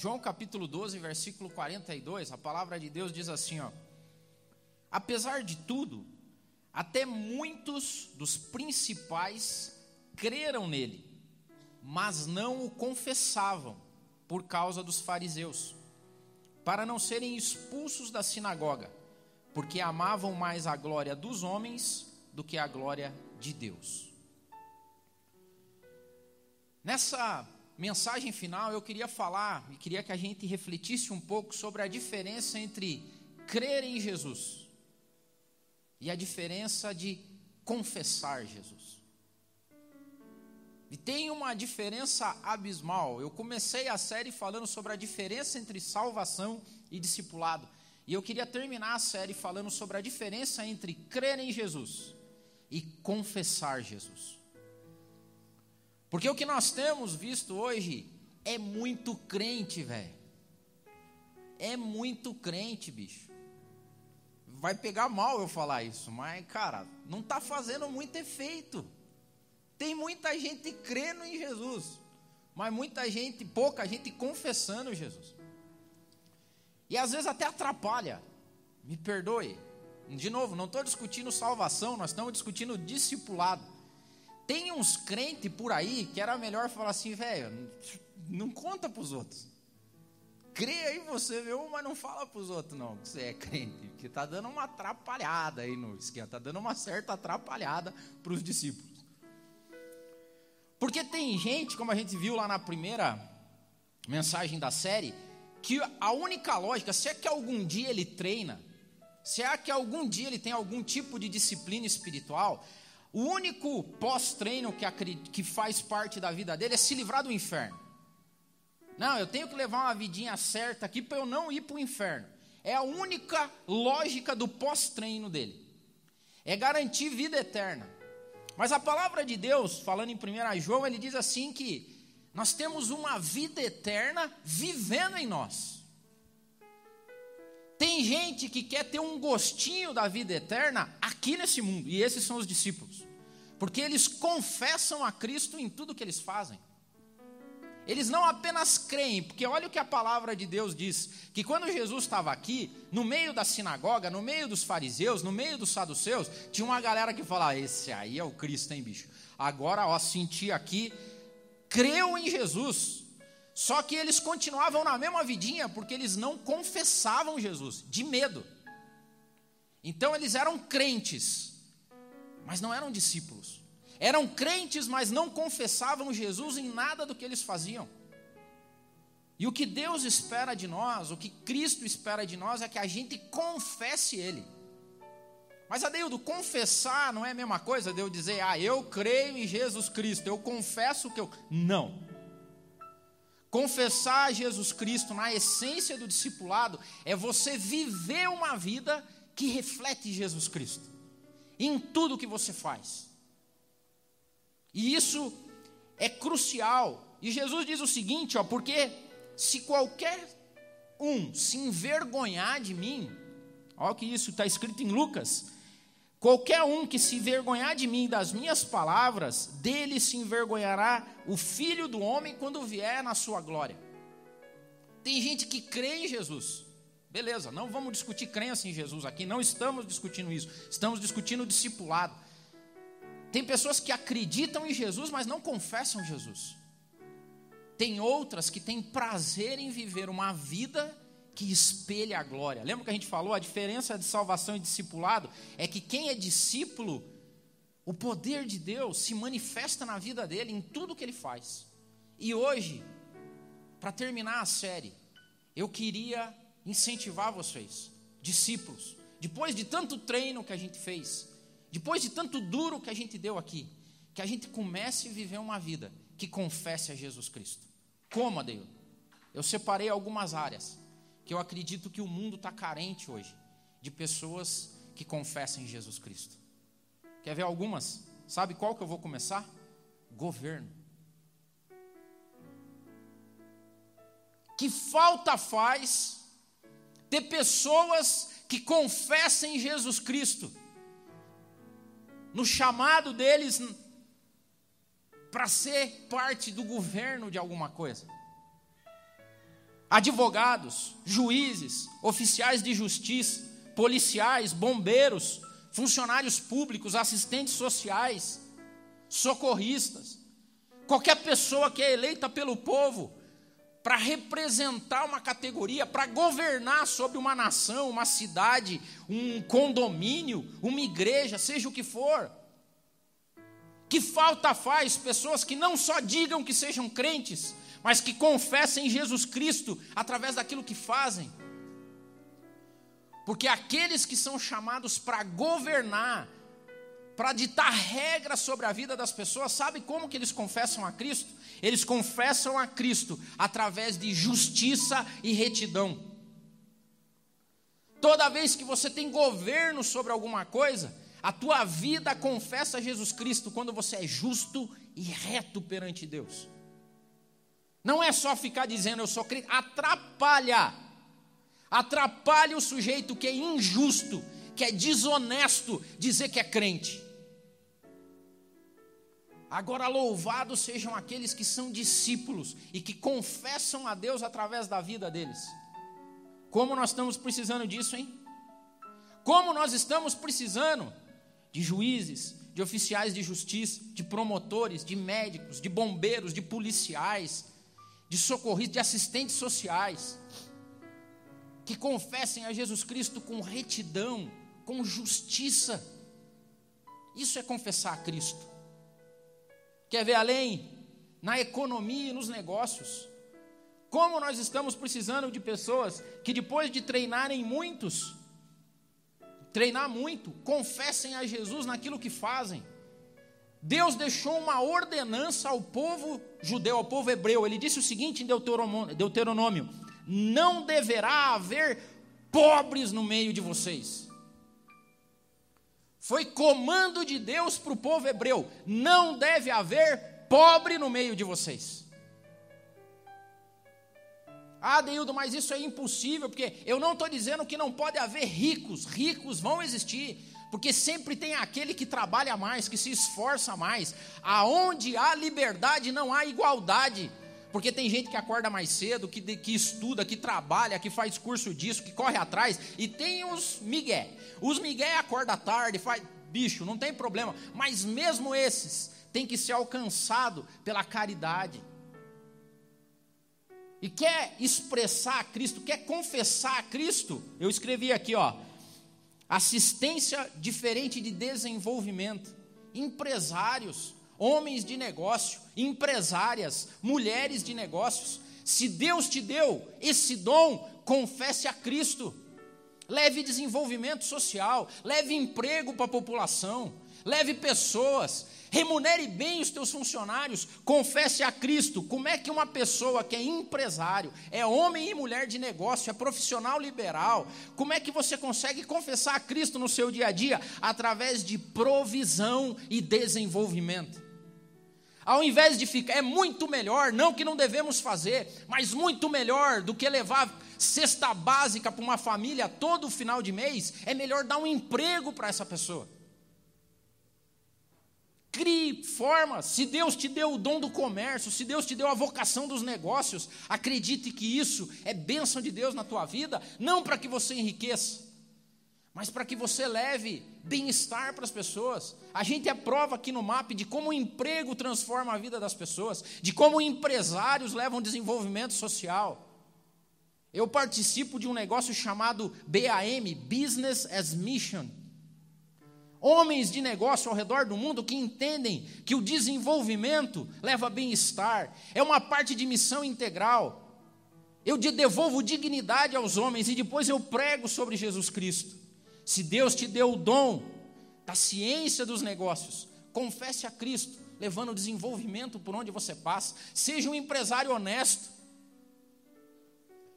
João capítulo 12, versículo 42, a palavra de Deus diz assim, ó: Apesar de tudo, até muitos dos principais creram nele, mas não o confessavam por causa dos fariseus, para não serem expulsos da sinagoga, porque amavam mais a glória dos homens do que a glória de Deus. Nessa mensagem final, eu queria falar e queria que a gente refletisse um pouco sobre a diferença entre crer em Jesus e a diferença de confessar Jesus. E tem uma diferença abismal. Eu comecei a série falando sobre a diferença entre salvação e discipulado. E eu queria terminar a série falando sobre a diferença entre crer em Jesus e confessar Jesus. Porque o que nós temos visto hoje é muito crente, velho. É muito crente, bicho. Vai pegar mal eu falar isso, mas, cara, não está fazendo muito efeito. Tem muita gente crendo em Jesus, mas muita gente, pouca gente confessando Jesus. E às vezes até atrapalha. Me perdoe. De novo, não estou discutindo salvação, nós estamos discutindo discipulado. Tem uns crentes por aí que era melhor falar assim, velho, não conta para os outros. Crê aí você, viu, mas não fala para os outros não, que você é crente. Que está dando uma atrapalhada aí no esquema, está dando uma certa atrapalhada para os discípulos. Porque tem gente, como a gente viu lá na primeira mensagem da série, que a única lógica, se é que algum dia ele treina, se é que algum dia ele tem algum tipo de disciplina espiritual, o único pós-treino que, que faz parte da vida dele é se livrar do inferno. Não, eu tenho que levar uma vidinha certa aqui para eu não ir para o inferno. É a única lógica do pós-treino dele. É garantir vida eterna. Mas a palavra de Deus, falando em 1 João, ele diz assim que nós temos uma vida eterna vivendo em nós. Tem gente que quer ter um gostinho da vida eterna aqui nesse mundo, e esses são os discípulos, porque eles confessam a Cristo em tudo que eles fazem. Eles não apenas creem, porque olha o que a palavra de Deus diz: que quando Jesus estava aqui, no meio da sinagoga, no meio dos fariseus, no meio dos saduceus, tinha uma galera que falava: Esse aí é o Cristo, hein, bicho? Agora, ó, senti aqui, creu em Jesus, só que eles continuavam na mesma vidinha porque eles não confessavam Jesus, de medo. Então eles eram crentes, mas não eram discípulos. Eram crentes, mas não confessavam Jesus em nada do que eles faziam. E o que Deus espera de nós, o que Cristo espera de nós, é que a gente confesse Ele. Mas, Adeildo, confessar não é a mesma coisa de eu dizer, ah, eu creio em Jesus Cristo, eu confesso que eu. Não. Confessar Jesus Cristo na essência do discipulado é você viver uma vida que reflete Jesus Cristo em tudo que você faz. E isso é crucial. E Jesus diz o seguinte, ó, porque se qualquer um se envergonhar de mim, olha que isso está escrito em Lucas, Qualquer um que se envergonhar de mim e das minhas palavras, dele se envergonhará o filho do homem quando vier na sua glória. Tem gente que crê em Jesus. Beleza, não vamos discutir crença em Jesus aqui, não estamos discutindo isso. Estamos discutindo o discipulado. Tem pessoas que acreditam em Jesus, mas não confessam Jesus. Tem outras que têm prazer em viver uma vida que espelha a glória. Lembra que a gente falou? A diferença de salvação e discipulado é que quem é discípulo, o poder de Deus se manifesta na vida dele, em tudo que ele faz. E hoje, para terminar a série, eu queria incentivar vocês, discípulos, depois de tanto treino que a gente fez, depois de tanto duro que a gente deu aqui, que a gente comece a viver uma vida que confesse a Jesus Cristo. Como, Adeus? Eu separei algumas áreas que eu acredito que o mundo está carente hoje de pessoas que confessem Jesus Cristo. Quer ver algumas? Sabe qual que eu vou começar? Governo. Que falta faz ter pessoas que confessem Jesus Cristo, no chamado deles para ser parte do governo de alguma coisa. Advogados, juízes, oficiais de justiça, policiais, bombeiros, funcionários públicos, assistentes sociais, socorristas, qualquer pessoa que é eleita pelo povo para representar uma categoria, para governar sobre uma nação, uma cidade, um condomínio, uma igreja, seja o que for. Que falta faz pessoas que não só digam que sejam crentes, mas que confessem Jesus Cristo através daquilo que fazem. Porque aqueles que são chamados para governar, para ditar regras sobre a vida das pessoas, sabe como que eles confessam a Cristo? Eles confessam a Cristo através de justiça e retidão. Toda vez que você tem governo sobre alguma coisa, a tua vida confessa Jesus Cristo quando você é justo e reto perante Deus. Não é só ficar dizendo eu sou crente, atrapalha. Atrapalha o sujeito que é injusto, que é desonesto dizer que é crente. Agora, louvados sejam aqueles que são discípulos e que confessam a Deus através da vida deles. Como nós estamos precisando disso, hein? Como nós estamos precisando de juízes, de oficiais de justiça, de promotores, de médicos, de bombeiros, de policiais, de socorristas, de assistentes sociais, que confessem a Jesus Cristo com retidão, com justiça. Isso é confessar a Cristo. Quer ver além? Na economia e nos negócios. Como nós estamos precisando de pessoas que depois de treinarem muitos, treinar muito, confessem a Jesus naquilo que fazem. Deus deixou uma ordenança ao povo judeu, ao povo hebreu. Ele disse o seguinte em Deuteronômio: Não deverá haver pobres no meio de vocês. Foi comando de Deus para o povo hebreu: não deve haver pobre no meio de vocês. Ah, Deildo, mas isso é impossível, porque eu não estou dizendo que não pode haver ricos, ricos vão existir, porque sempre tem aquele que trabalha mais, que se esforça mais. Aonde há liberdade, não há igualdade. Porque tem gente que acorda mais cedo, que, que estuda, que trabalha, que faz curso disso, que corre atrás, e tem os migué. Os migué acorda tarde, faz bicho, não tem problema, mas mesmo esses têm que ser alcançado pela caridade. E quer expressar a Cristo, quer confessar a Cristo? Eu escrevi aqui, ó, assistência diferente de desenvolvimento, empresários, homens de negócio, empresárias, mulheres de negócios. Se Deus te deu esse dom, confesse a Cristo. Leve desenvolvimento social, leve emprego para a população, leve pessoas, remunere bem os teus funcionários, confesse a Cristo. Como é que uma pessoa que é empresário, é homem e mulher de negócio, é profissional liberal, como é que você consegue confessar a Cristo no seu dia a dia? Através de provisão e desenvolvimento. Ao invés de ficar, é muito melhor, não que não devemos fazer, mas muito melhor do que levar cesta básica para uma família todo final de mês, é melhor dar um emprego para essa pessoa. Crie forma. Se Deus te deu o dom do comércio, se Deus te deu a vocação dos negócios, acredite que isso é bênção de Deus na tua vida, não para que você enriqueça, mas para que você leve bem-estar para as pessoas. A gente é prova aqui no MAP de como o emprego transforma a vida das pessoas, de como empresários levam desenvolvimento social. Eu participo de um negócio chamado BAM Business as Mission. Homens de negócio ao redor do mundo que entendem que o desenvolvimento leva bem-estar, é uma parte de missão integral. Eu devolvo dignidade aos homens e depois eu prego sobre Jesus Cristo. Se Deus te deu o dom da ciência dos negócios, confesse a Cristo, levando desenvolvimento por onde você passa. Seja um empresário honesto.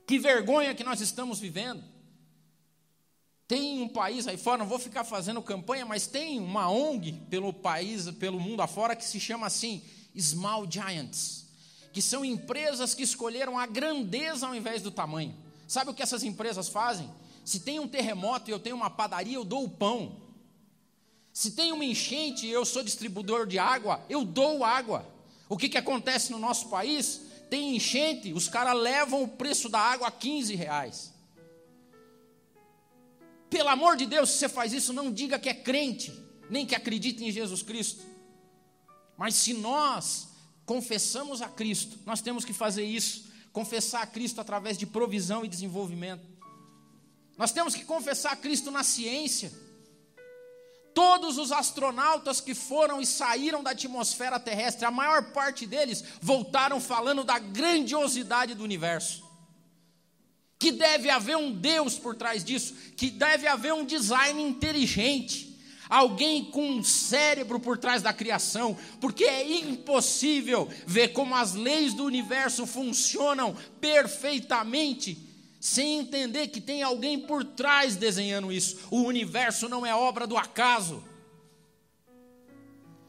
Que vergonha que nós estamos vivendo. Tem um país aí fora, não vou ficar fazendo campanha, mas tem uma ONG pelo país, pelo mundo afora, que se chama assim, Small Giants, que são empresas que escolheram a grandeza ao invés do tamanho. Sabe o que essas empresas fazem? Se tem um terremoto e eu tenho uma padaria, eu dou o pão. Se tem uma enchente e eu sou distribuidor de água, eu dou água. O que, que acontece no nosso país? tem enchente, os caras levam o preço da água a 15 reais. Pelo amor de Deus, se você faz isso, não diga que é crente, nem que acredita em Jesus Cristo. Mas se nós confessamos a Cristo, nós temos que fazer isso, confessar a Cristo através de provisão e desenvolvimento. Nós temos que confessar a Cristo na ciência. Todos os astronautas que foram e saíram da atmosfera terrestre, a maior parte deles voltaram falando da grandiosidade do universo. Que deve haver um Deus por trás disso, que deve haver um design inteligente alguém com um cérebro por trás da criação, porque é impossível ver como as leis do universo funcionam perfeitamente sem entender que tem alguém por trás desenhando isso. O universo não é obra do acaso.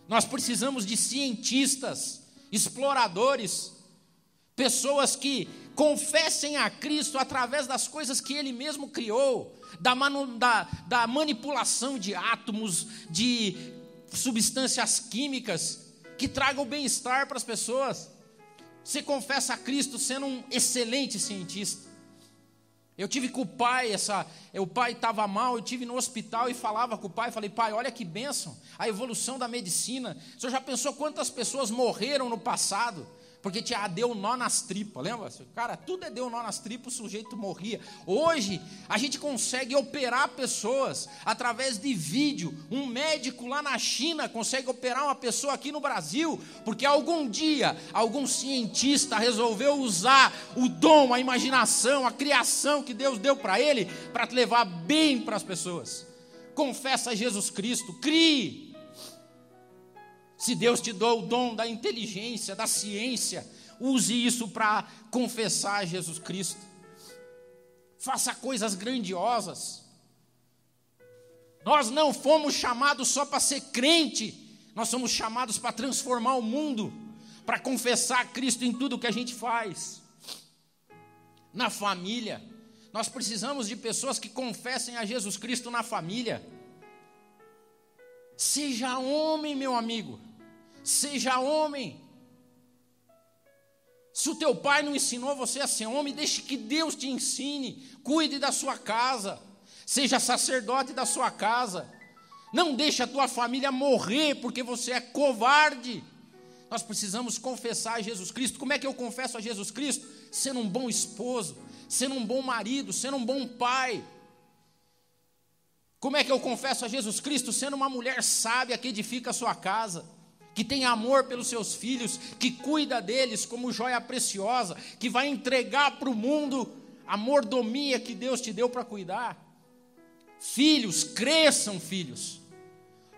Nós precisamos de cientistas, exploradores, pessoas que confessem a Cristo através das coisas que Ele mesmo criou, da, manu, da, da manipulação de átomos, de substâncias químicas, que tragam bem-estar para as pessoas. Você confessa a Cristo sendo um excelente cientista. Eu tive com o pai, essa, o pai estava mal, eu tive no hospital e falava com o pai, falei, pai, olha que bênção, a evolução da medicina. O senhor já pensou quantas pessoas morreram no passado? Porque tinha deu nó nas tripas, lembra? Cara, tudo é deu nó nas tripas, o sujeito morria. Hoje, a gente consegue operar pessoas através de vídeo. Um médico lá na China consegue operar uma pessoa aqui no Brasil, porque algum dia algum cientista resolveu usar o dom, a imaginação, a criação que Deus deu para ele para levar bem para as pessoas. Confessa Jesus Cristo, crie se Deus te deu o dom da inteligência, da ciência, use isso para confessar Jesus Cristo. Faça coisas grandiosas. Nós não fomos chamados só para ser crente, nós somos chamados para transformar o mundo, para confessar Cristo em tudo que a gente faz. Na família, nós precisamos de pessoas que confessem a Jesus Cristo na família. Seja homem, meu amigo seja homem. Se o teu pai não ensinou você a ser homem, deixe que Deus te ensine. Cuide da sua casa. Seja sacerdote da sua casa. Não deixe a tua família morrer porque você é covarde. Nós precisamos confessar a Jesus Cristo. Como é que eu confesso a Jesus Cristo? Sendo um bom esposo, sendo um bom marido, sendo um bom pai. Como é que eu confesso a Jesus Cristo? Sendo uma mulher sábia que edifica a sua casa que tem amor pelos seus filhos, que cuida deles como joia preciosa, que vai entregar para o mundo a mordomia que Deus te deu para cuidar. Filhos, cresçam, filhos.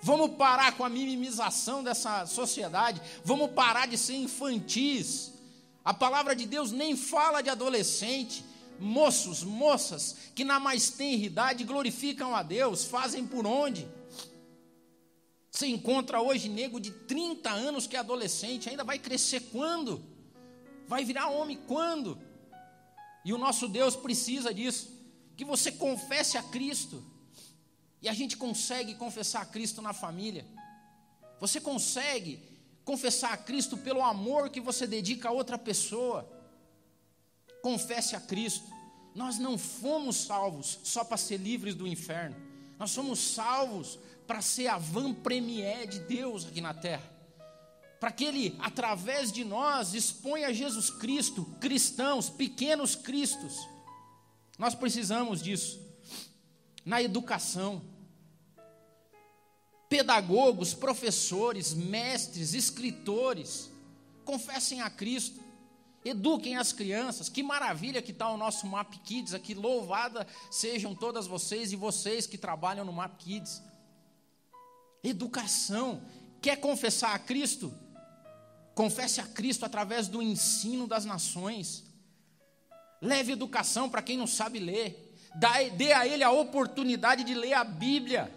Vamos parar com a minimização dessa sociedade, vamos parar de ser infantis. A palavra de Deus nem fala de adolescente, moços, moças que na mais tenra idade glorificam a Deus, fazem por onde? Você encontra hoje nego de 30 anos que é adolescente, ainda vai crescer quando? Vai virar homem quando? E o nosso Deus precisa disso, que você confesse a Cristo. E a gente consegue confessar a Cristo na família. Você consegue confessar a Cristo pelo amor que você dedica a outra pessoa. Confesse a Cristo. Nós não fomos salvos só para ser livres do inferno. Nós somos salvos para ser a van premier de Deus aqui na terra. Para que Ele, através de nós, exponha Jesus Cristo, cristãos, pequenos cristos. Nós precisamos disso. Na educação, pedagogos, professores, mestres, escritores, confessem a Cristo, eduquem as crianças. Que maravilha que está o nosso Map Kids aqui. Louvada sejam todas vocês e vocês que trabalham no Map Kids. Educação. Quer confessar a Cristo? Confesse a Cristo através do ensino das nações. Leve educação para quem não sabe ler. Dê a ele a oportunidade de ler a Bíblia.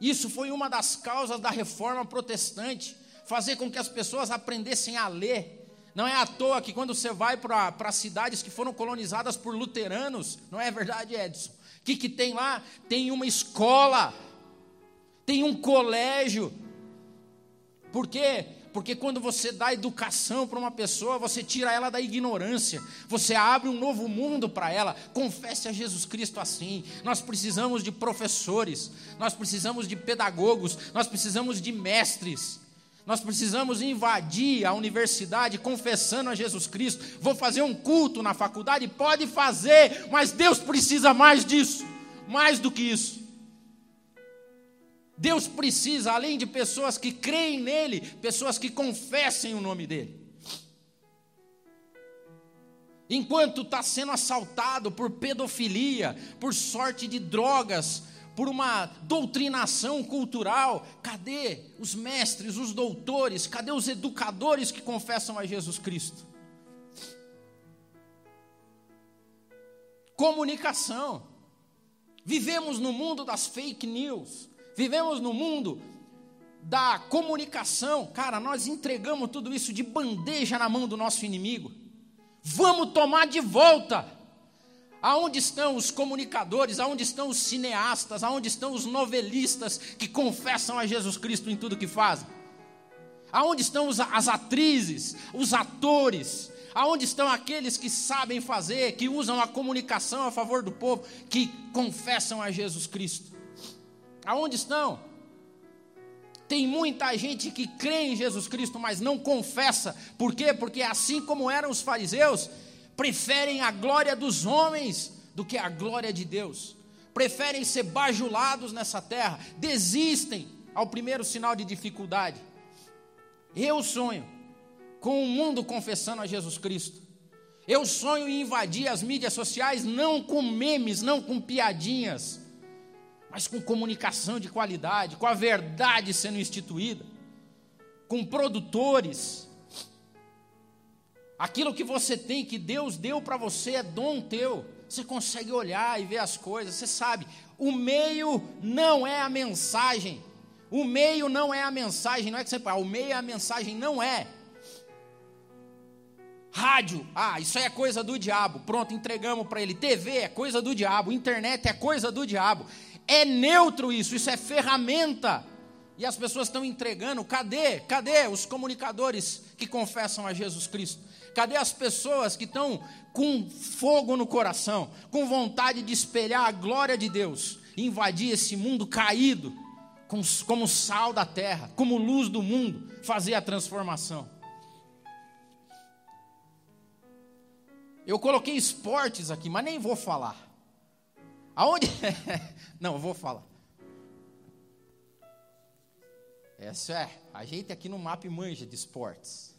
Isso foi uma das causas da reforma protestante fazer com que as pessoas aprendessem a ler. Não é à toa que quando você vai para cidades que foram colonizadas por luteranos, não é verdade, Edson? O que, que tem lá? Tem uma escola tem um colégio. Por quê? Porque quando você dá educação para uma pessoa, você tira ela da ignorância, você abre um novo mundo para ela. Confesse a Jesus Cristo assim. Nós precisamos de professores, nós precisamos de pedagogos, nós precisamos de mestres. Nós precisamos invadir a universidade confessando a Jesus Cristo. Vou fazer um culto na faculdade? Pode fazer, mas Deus precisa mais disso, mais do que isso. Deus precisa, além de pessoas que creem nele, pessoas que confessem o nome dele. Enquanto está sendo assaltado por pedofilia, por sorte de drogas, por uma doutrinação cultural, cadê os mestres, os doutores, cadê os educadores que confessam a Jesus Cristo? Comunicação. Vivemos no mundo das fake news. Vivemos no mundo da comunicação. Cara, nós entregamos tudo isso de bandeja na mão do nosso inimigo. Vamos tomar de volta. Aonde estão os comunicadores? Aonde estão os cineastas? Aonde estão os novelistas que confessam a Jesus Cristo em tudo que fazem? Aonde estão as atrizes, os atores? Aonde estão aqueles que sabem fazer, que usam a comunicação a favor do povo, que confessam a Jesus Cristo? Aonde estão? Tem muita gente que crê em Jesus Cristo, mas não confessa. Por quê? Porque assim como eram os fariseus, preferem a glória dos homens do que a glória de Deus. Preferem ser bajulados nessa terra, desistem ao primeiro sinal de dificuldade. Eu sonho com o mundo confessando a Jesus Cristo. Eu sonho em invadir as mídias sociais não com memes, não com piadinhas, mas com comunicação de qualidade, com a verdade sendo instituída, com produtores. Aquilo que você tem, que Deus deu para você, é dom teu. Você consegue olhar e ver as coisas, você sabe. O meio não é a mensagem. O meio não é a mensagem, não é que você fala, o meio é a mensagem, não é. Rádio, ah, isso aí é coisa do diabo. Pronto, entregamos para ele. TV é coisa do diabo. Internet é coisa do diabo. É neutro isso, isso é ferramenta. E as pessoas estão entregando. Cadê? Cadê os comunicadores que confessam a Jesus Cristo? Cadê as pessoas que estão com fogo no coração, com vontade de espelhar a glória de Deus, invadir esse mundo caído, como sal da terra, como luz do mundo, fazer a transformação? Eu coloquei esportes aqui, mas nem vou falar. Aonde? Não, eu vou falar. Essa é, a gente aqui no mapa manja de esportes.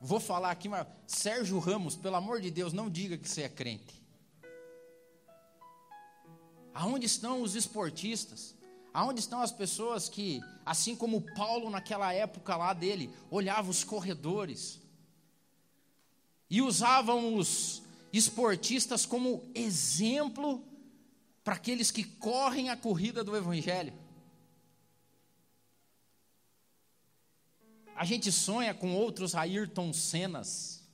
Vou falar aqui, mas Sérgio Ramos, pelo amor de Deus, não diga que você é crente. Aonde estão os esportistas? Aonde estão as pessoas que, assim como Paulo naquela época lá dele, olhavam os corredores e usavam os, esportistas como exemplo para aqueles que correm a corrida do Evangelho. A gente sonha com outros Ayrton Senas.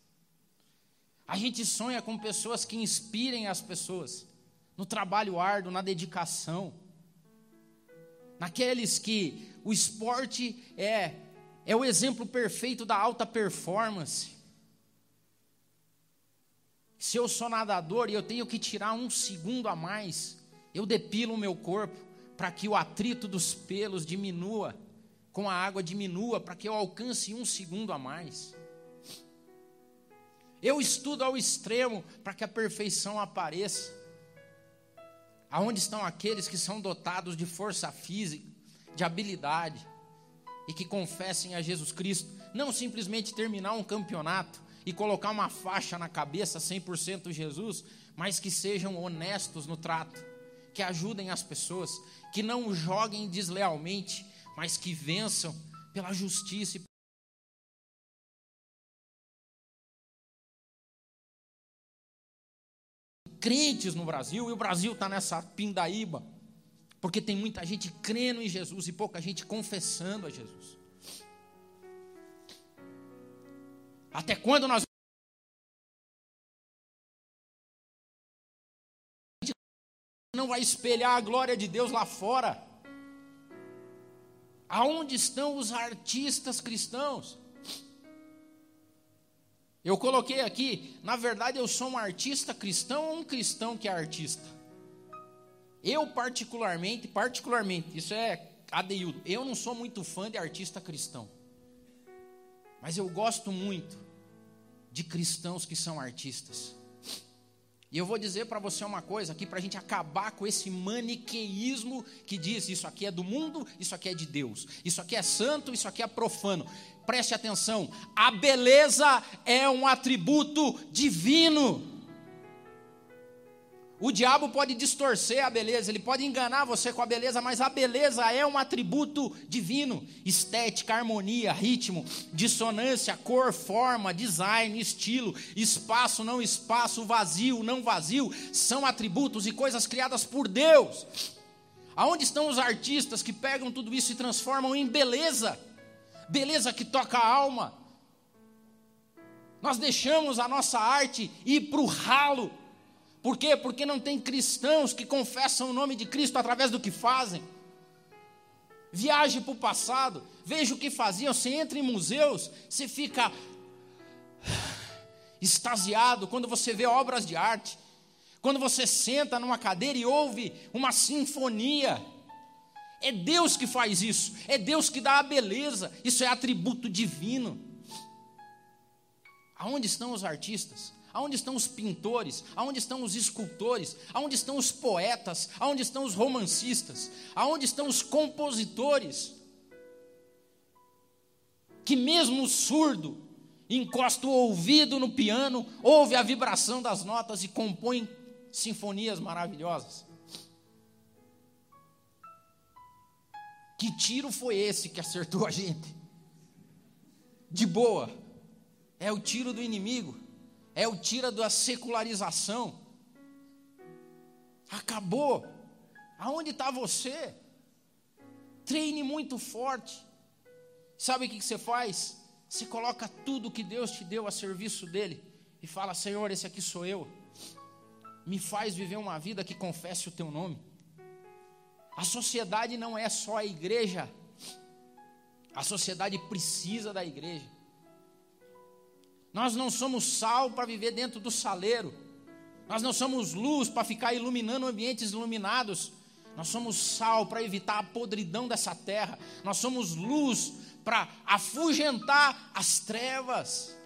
A gente sonha com pessoas que inspirem as pessoas no trabalho árduo, na dedicação. Naqueles que o esporte é é o exemplo perfeito da alta performance. Se eu sou nadador e eu tenho que tirar um segundo a mais, eu depilo o meu corpo para que o atrito dos pelos diminua, com a água diminua, para que eu alcance um segundo a mais. Eu estudo ao extremo para que a perfeição apareça. Aonde estão aqueles que são dotados de força física, de habilidade, e que confessem a Jesus Cristo, não simplesmente terminar um campeonato, e colocar uma faixa na cabeça 100% Jesus, mas que sejam honestos no trato, que ajudem as pessoas, que não joguem deslealmente, mas que vençam pela justiça e crentes no Brasil, e o Brasil está nessa pindaíba, porque tem muita gente crendo em Jesus e pouca gente confessando a Jesus. Até quando nós não vai espelhar a glória de Deus lá fora? Aonde estão os artistas cristãos? Eu coloquei aqui, na verdade eu sou um artista cristão ou um cristão que é artista? Eu particularmente, particularmente, isso é adeildo, eu não sou muito fã de artista cristão. Mas eu gosto muito de cristãos que são artistas. E eu vou dizer para você uma coisa aqui, para a gente acabar com esse maniqueísmo que diz: isso aqui é do mundo, isso aqui é de Deus, isso aqui é santo, isso aqui é profano. Preste atenção: a beleza é um atributo divino. O diabo pode distorcer a beleza, ele pode enganar você com a beleza, mas a beleza é um atributo divino. Estética, harmonia, ritmo, dissonância, cor, forma, design, estilo, espaço, não espaço, vazio, não vazio, são atributos e coisas criadas por Deus. Aonde estão os artistas que pegam tudo isso e transformam em beleza? Beleza que toca a alma. Nós deixamos a nossa arte ir para o ralo por quê? Porque não tem cristãos que confessam o nome de Cristo através do que fazem. Viaje para o passado, veja o que faziam. Você entra em museus, você fica extasiado quando você vê obras de arte. Quando você senta numa cadeira e ouve uma sinfonia. É Deus que faz isso, é Deus que dá a beleza, isso é atributo divino. Aonde estão os artistas? Aonde estão os pintores? Aonde estão os escultores? Aonde estão os poetas? Aonde estão os romancistas? Aonde estão os compositores? Que mesmo surdo encosta o ouvido no piano, ouve a vibração das notas e compõe sinfonias maravilhosas. Que tiro foi esse que acertou a gente? De boa. É o tiro do inimigo é o tira da secularização. Acabou. Aonde está você? Treine muito forte. Sabe o que você faz? Você coloca tudo que Deus te deu a serviço dele e fala: Senhor, esse aqui sou eu. Me faz viver uma vida que confesse o teu nome. A sociedade não é só a igreja. A sociedade precisa da igreja. Nós não somos sal para viver dentro do saleiro. Nós não somos luz para ficar iluminando ambientes iluminados. Nós somos sal para evitar a podridão dessa terra. Nós somos luz para afugentar as trevas.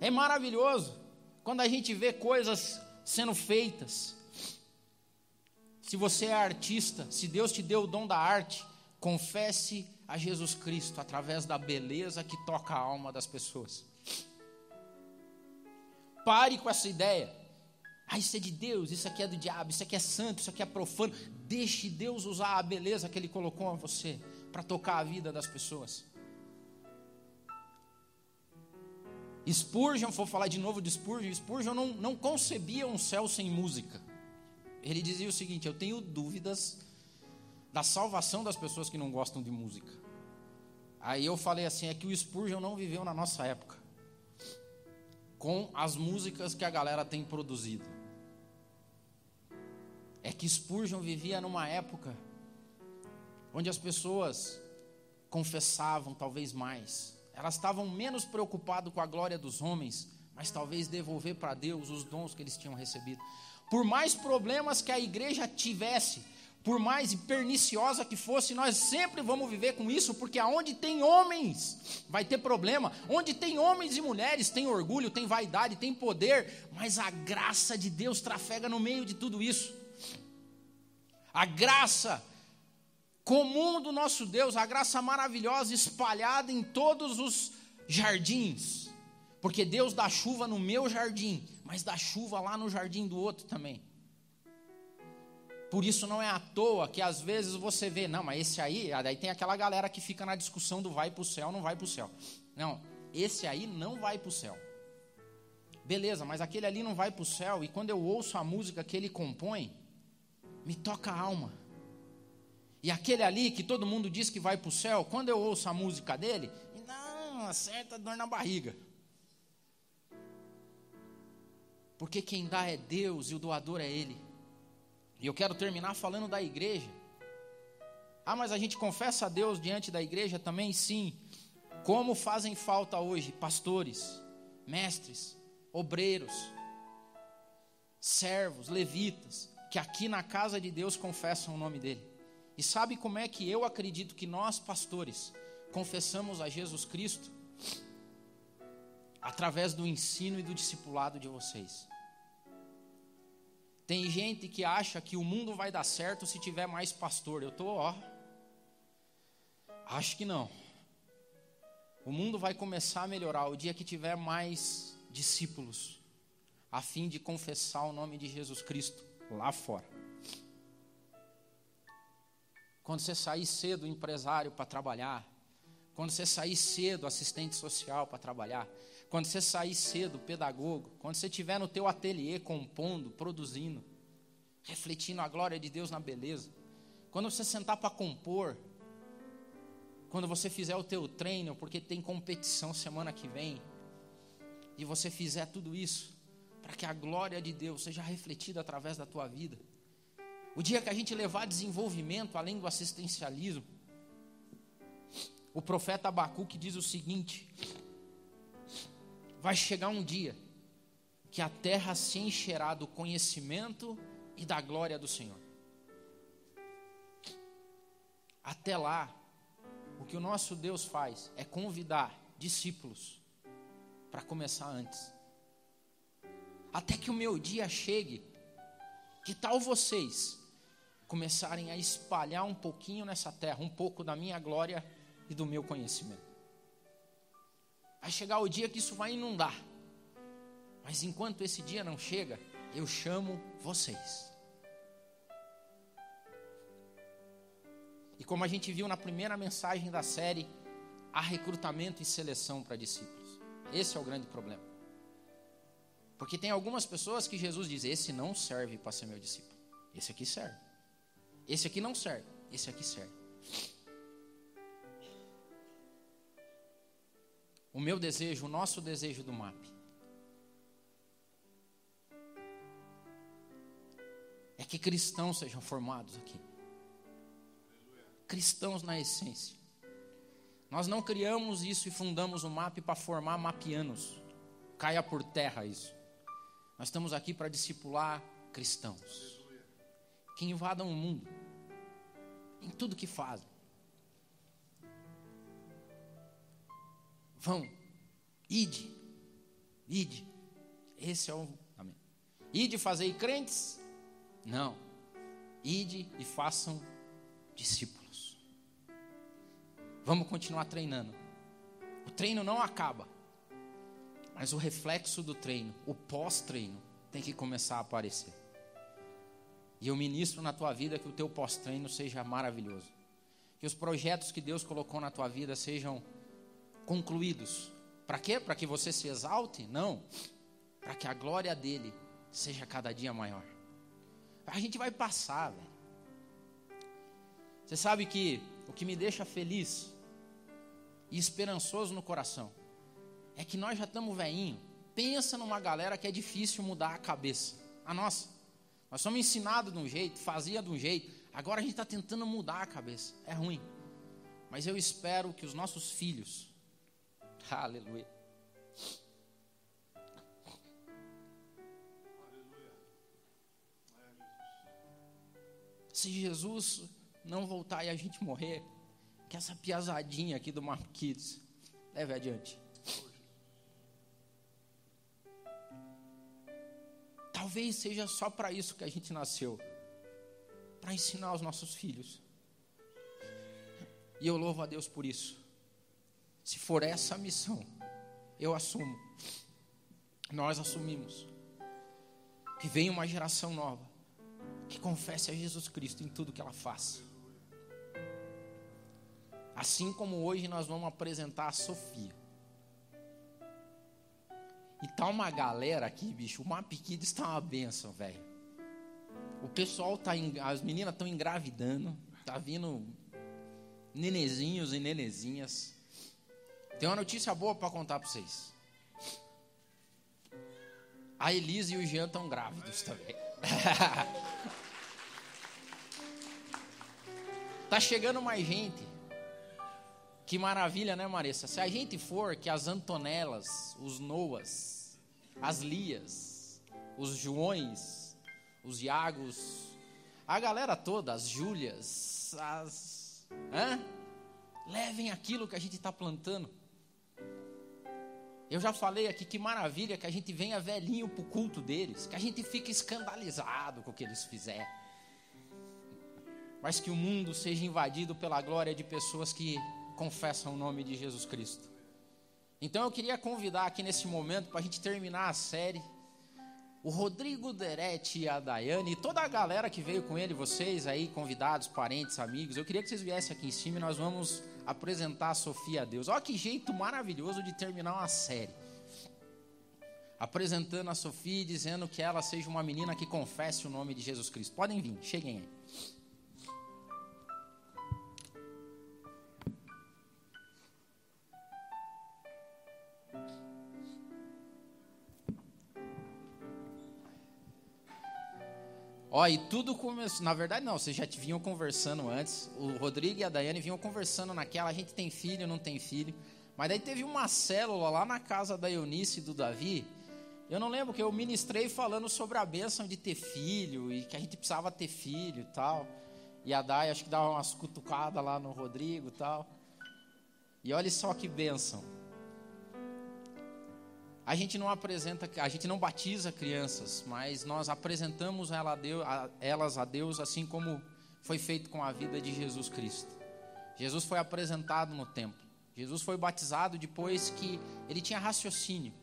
É maravilhoso quando a gente vê coisas sendo feitas. Se você é artista, se Deus te deu o dom da arte, confesse a Jesus Cristo através da beleza que toca a alma das pessoas. Pare com essa ideia. Ah, isso é de Deus, isso aqui é do diabo, isso aqui é santo, isso aqui é profano. Deixe Deus usar a beleza que Ele colocou a você para tocar a vida das pessoas. Spurgeon, vou falar de novo de Spurgeon, Spurgeon não, não concebia um céu sem música. Ele dizia o seguinte: Eu tenho dúvidas da salvação das pessoas que não gostam de música. Aí eu falei assim: é que o Spurgeon não viveu na nossa época, com as músicas que a galera tem produzido. É que Spurgeon vivia numa época onde as pessoas confessavam talvez mais, elas estavam menos preocupadas com a glória dos homens, mas talvez devolver para Deus os dons que eles tinham recebido. Por mais problemas que a igreja tivesse, por mais perniciosa que fosse, nós sempre vamos viver com isso, porque aonde tem homens, vai ter problema. Onde tem homens e mulheres, tem orgulho, tem vaidade, tem poder, mas a graça de Deus trafega no meio de tudo isso. A graça comum do nosso Deus, a graça maravilhosa espalhada em todos os jardins. Porque Deus dá chuva no meu jardim, mas dá chuva lá no jardim do outro também. Por isso não é à toa que às vezes você vê, não, mas esse aí, daí tem aquela galera que fica na discussão do vai para o céu, não vai para o céu. Não, esse aí não vai para o céu. Beleza, mas aquele ali não vai para o céu, e quando eu ouço a música que ele compõe, me toca a alma. E aquele ali que todo mundo diz que vai para o céu, quando eu ouço a música dele, não, acerta dor na barriga. Porque quem dá é Deus e o doador é Ele. E eu quero terminar falando da igreja. Ah, mas a gente confessa a Deus diante da igreja também? Sim. Como fazem falta hoje pastores, mestres, obreiros, servos, levitas, que aqui na casa de Deus confessam o nome dele. E sabe como é que eu acredito que nós, pastores, confessamos a Jesus Cristo? Através do ensino e do discipulado de vocês. Tem gente que acha que o mundo vai dar certo se tiver mais pastor. Eu estou, ó. Acho que não. O mundo vai começar a melhorar o dia que tiver mais discípulos, a fim de confessar o nome de Jesus Cristo lá fora. Quando você sair cedo, empresário para trabalhar, quando você sair cedo, assistente social para trabalhar, quando você sair cedo, pedagogo, quando você estiver no teu ateliê compondo, produzindo, refletindo a glória de Deus na beleza, quando você sentar para compor, quando você fizer o teu treino, porque tem competição semana que vem, e você fizer tudo isso, para que a glória de Deus seja refletida através da tua vida. O dia que a gente levar desenvolvimento além do assistencialismo, o profeta Abacuque diz o seguinte: vai chegar um dia que a terra se encherá do conhecimento e da glória do Senhor. Até lá, o que o nosso Deus faz é convidar discípulos para começar antes. Até que o meu dia chegue, que tal vocês começarem a espalhar um pouquinho nessa terra, um pouco da minha glória e do meu conhecimento. Vai chegar o dia que isso vai inundar. Mas enquanto esse dia não chega, eu chamo vocês. E como a gente viu na primeira mensagem da série, há recrutamento e seleção para discípulos. Esse é o grande problema. Porque tem algumas pessoas que Jesus diz: esse não serve para ser meu discípulo. Esse aqui serve. Esse aqui não serve. Esse aqui serve. O meu desejo, o nosso desejo do MAP, é que cristãos sejam formados aqui cristãos na essência. Nós não criamos isso e fundamos o MAP para formar mapianos. Caia por terra isso. Nós estamos aqui para discipular cristãos que invadam o mundo em tudo que fazem. Vão, ide, ide. Esse é o amém. Ide fazer crentes? Não. Ide e façam discípulos. Vamos continuar treinando. O treino não acaba, mas o reflexo do treino, o pós-treino, tem que começar a aparecer. E eu ministro na tua vida que o teu pós-treino seja maravilhoso. Que os projetos que Deus colocou na tua vida sejam concluídos. Para quê? Para que você se exalte? Não. Para que a glória dele seja cada dia maior. A gente vai passar, velho. Você sabe que o que me deixa feliz e esperançoso no coração é que nós já estamos veinho. Pensa numa galera que é difícil mudar a cabeça. A nossa. Nós somos ensinados de um jeito, fazia de um jeito. Agora a gente está tentando mudar a cabeça. É ruim. Mas eu espero que os nossos filhos, aleluia, se Jesus não voltar e a gente morrer, que essa piazadinha aqui do Marquitos leve adiante. Talvez seja só para isso que a gente nasceu para ensinar os nossos filhos. E eu louvo a Deus por isso. Se for essa a missão, eu assumo. Nós assumimos. Que venha uma geração nova que confesse a Jesus Cristo em tudo que ela faça. Assim como hoje nós vamos apresentar a Sofia. E tá uma galera aqui, bicho. O Map Kids está uma benção, velho. O pessoal tá. As meninas estão engravidando. Tá vindo nenezinhos e nenezinhas. Tem uma notícia boa para contar para vocês. A Elise e o Jean estão grávidos também. Tá chegando mais gente. Que maravilha, né, Marissa? Se a gente for que as Antonelas, os Noas, as Lias, os Joões, os Iagos, a galera toda, as Júlias, as. Hã? Levem aquilo que a gente está plantando. Eu já falei aqui que maravilha que a gente venha velhinho para o culto deles, que a gente fique escandalizado com o que eles fizeram. Mas que o mundo seja invadido pela glória de pessoas que confessam o nome de Jesus Cristo. Então eu queria convidar aqui nesse momento, para a gente terminar a série, o Rodrigo Deretti e a Daiane, e toda a galera que veio com ele, vocês aí, convidados, parentes, amigos, eu queria que vocês viessem aqui em cima e nós vamos apresentar a Sofia a Deus. Olha que jeito maravilhoso de terminar uma série. Apresentando a Sofia e dizendo que ela seja uma menina que confesse o nome de Jesus Cristo. Podem vir, cheguem aí. Ó, e tudo começou. Na verdade, não, vocês já vinham conversando antes. O Rodrigo e a Daiane vinham conversando naquela. A gente tem filho, não tem filho. Mas daí teve uma célula lá na casa da Eunice e do Davi. Eu não lembro que eu ministrei falando sobre a bênção de ter filho e que a gente precisava ter filho e tal. E a Dai acho que dava umas cutucadas lá no Rodrigo e tal. E olha só que bênção. A gente não apresenta, a gente não batiza crianças, mas nós apresentamos ela a Deus, a, elas a Deus assim como foi feito com a vida de Jesus Cristo. Jesus foi apresentado no templo. Jesus foi batizado depois que ele tinha raciocínio.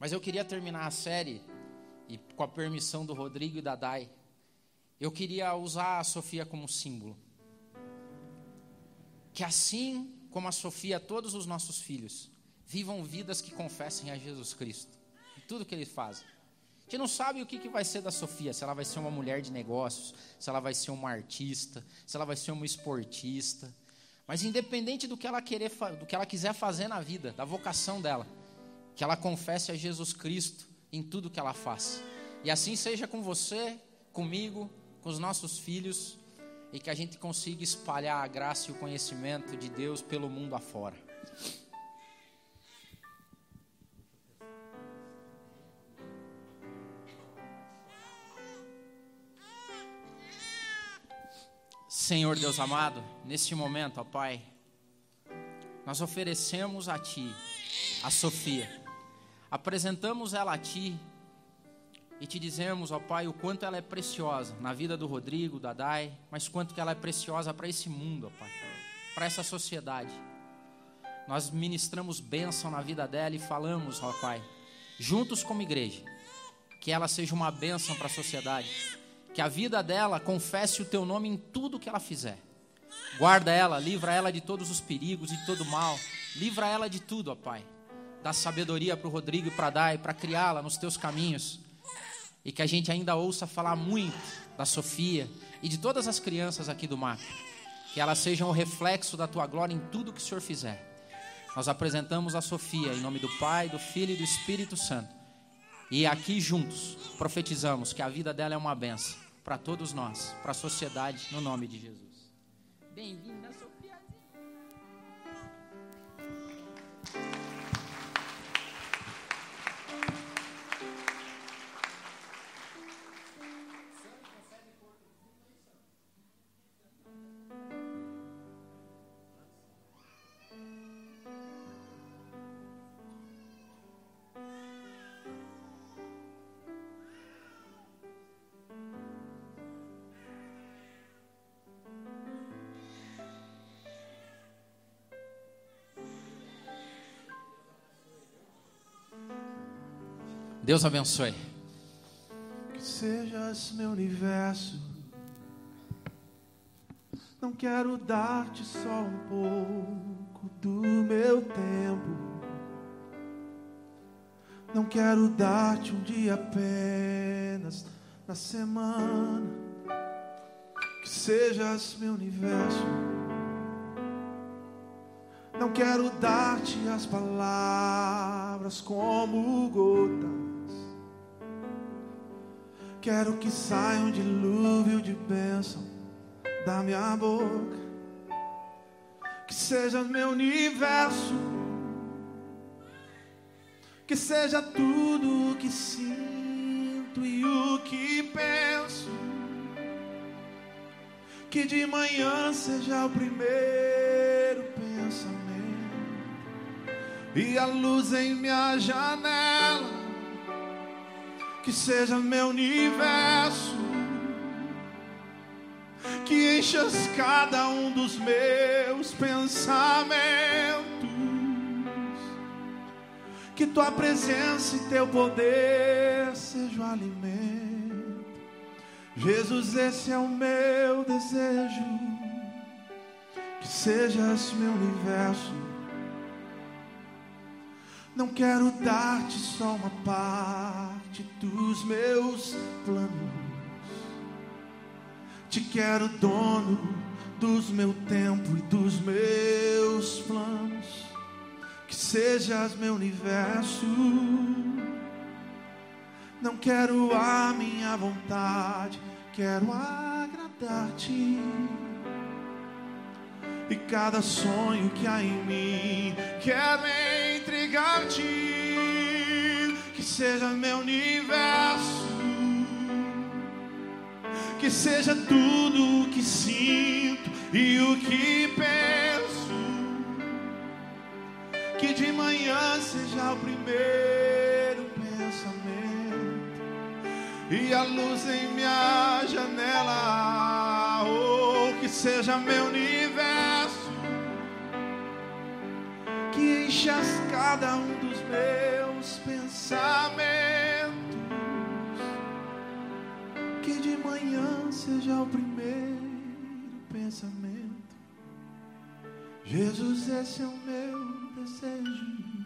Mas eu queria terminar a série e com a permissão do Rodrigo e da Dai, eu queria usar a Sofia como símbolo. Que assim como a Sofia, todos os nossos filhos vivam vidas que confessem a Jesus Cristo. Em tudo que ele faz. A gente não sabe o que, que vai ser da Sofia, se ela vai ser uma mulher de negócios, se ela vai ser uma artista, se ela vai ser uma esportista. Mas independente do que ela querer, do que ela quiser fazer na vida, da vocação dela, que ela confesse a Jesus Cristo em tudo que ela faz. E assim seja com você, comigo, com os nossos filhos, e que a gente consiga espalhar a graça e o conhecimento de Deus pelo mundo afora. Senhor Deus amado, neste momento, ó Pai, nós oferecemos a Ti, a Sofia, apresentamos ela a Ti e te dizemos, ó Pai, o quanto ela é preciosa na vida do Rodrigo, da Dai, mas quanto que ela é preciosa para esse mundo, ó Pai, para essa sociedade. Nós ministramos bênção na vida dela e falamos, ó Pai, juntos como igreja, que ela seja uma bênção para a sociedade que a vida dela confesse o teu nome em tudo que ela fizer. Guarda ela, livra ela de todos os perigos e todo mal. Livra ela de tudo, ó Pai. Dá sabedoria para o Rodrigo e para Dai, para criá-la nos teus caminhos. E que a gente ainda ouça falar muito da Sofia e de todas as crianças aqui do mar. Que elas sejam o reflexo da tua glória em tudo que o Senhor fizer. Nós apresentamos a Sofia em nome do Pai, do Filho e do Espírito Santo. E aqui juntos profetizamos que a vida dela é uma benção para todos nós, para a sociedade, no nome de Jesus. Bem-vinda, Deus abençoe. Que sejas meu universo. Não quero dar-te só um pouco do meu tempo. Não quero dar-te um dia apenas na semana. Que sejas meu universo. Não quero dar-te as palavras como gotas Quero que saia um dilúvio de bênção da minha boca. Que seja meu universo, que seja tudo o que sinto e o que penso. Que de manhã seja o primeiro pensamento e a luz em minha janela. Que seja meu universo que enchas cada um dos meus pensamentos. Que tua presença e teu poder sejam alimento. Jesus, esse é o meu desejo. Que sejas meu universo. Não quero dar-te só uma parte dos meus planos te quero dono dos meu tempo e dos meus planos. Que sejas meu universo. Não quero a minha vontade, quero agradar-te. E cada sonho que há em mim, quero entregar-te. Que seja meu universo que seja tudo o que sinto e o que penso. Que de manhã seja o primeiro pensamento e a luz em minha janela, ou oh, que seja meu universo, que enchas cada um dos meus pensamentos manhã seja o primeiro pensamento. Jesus, esse é o meu desejo.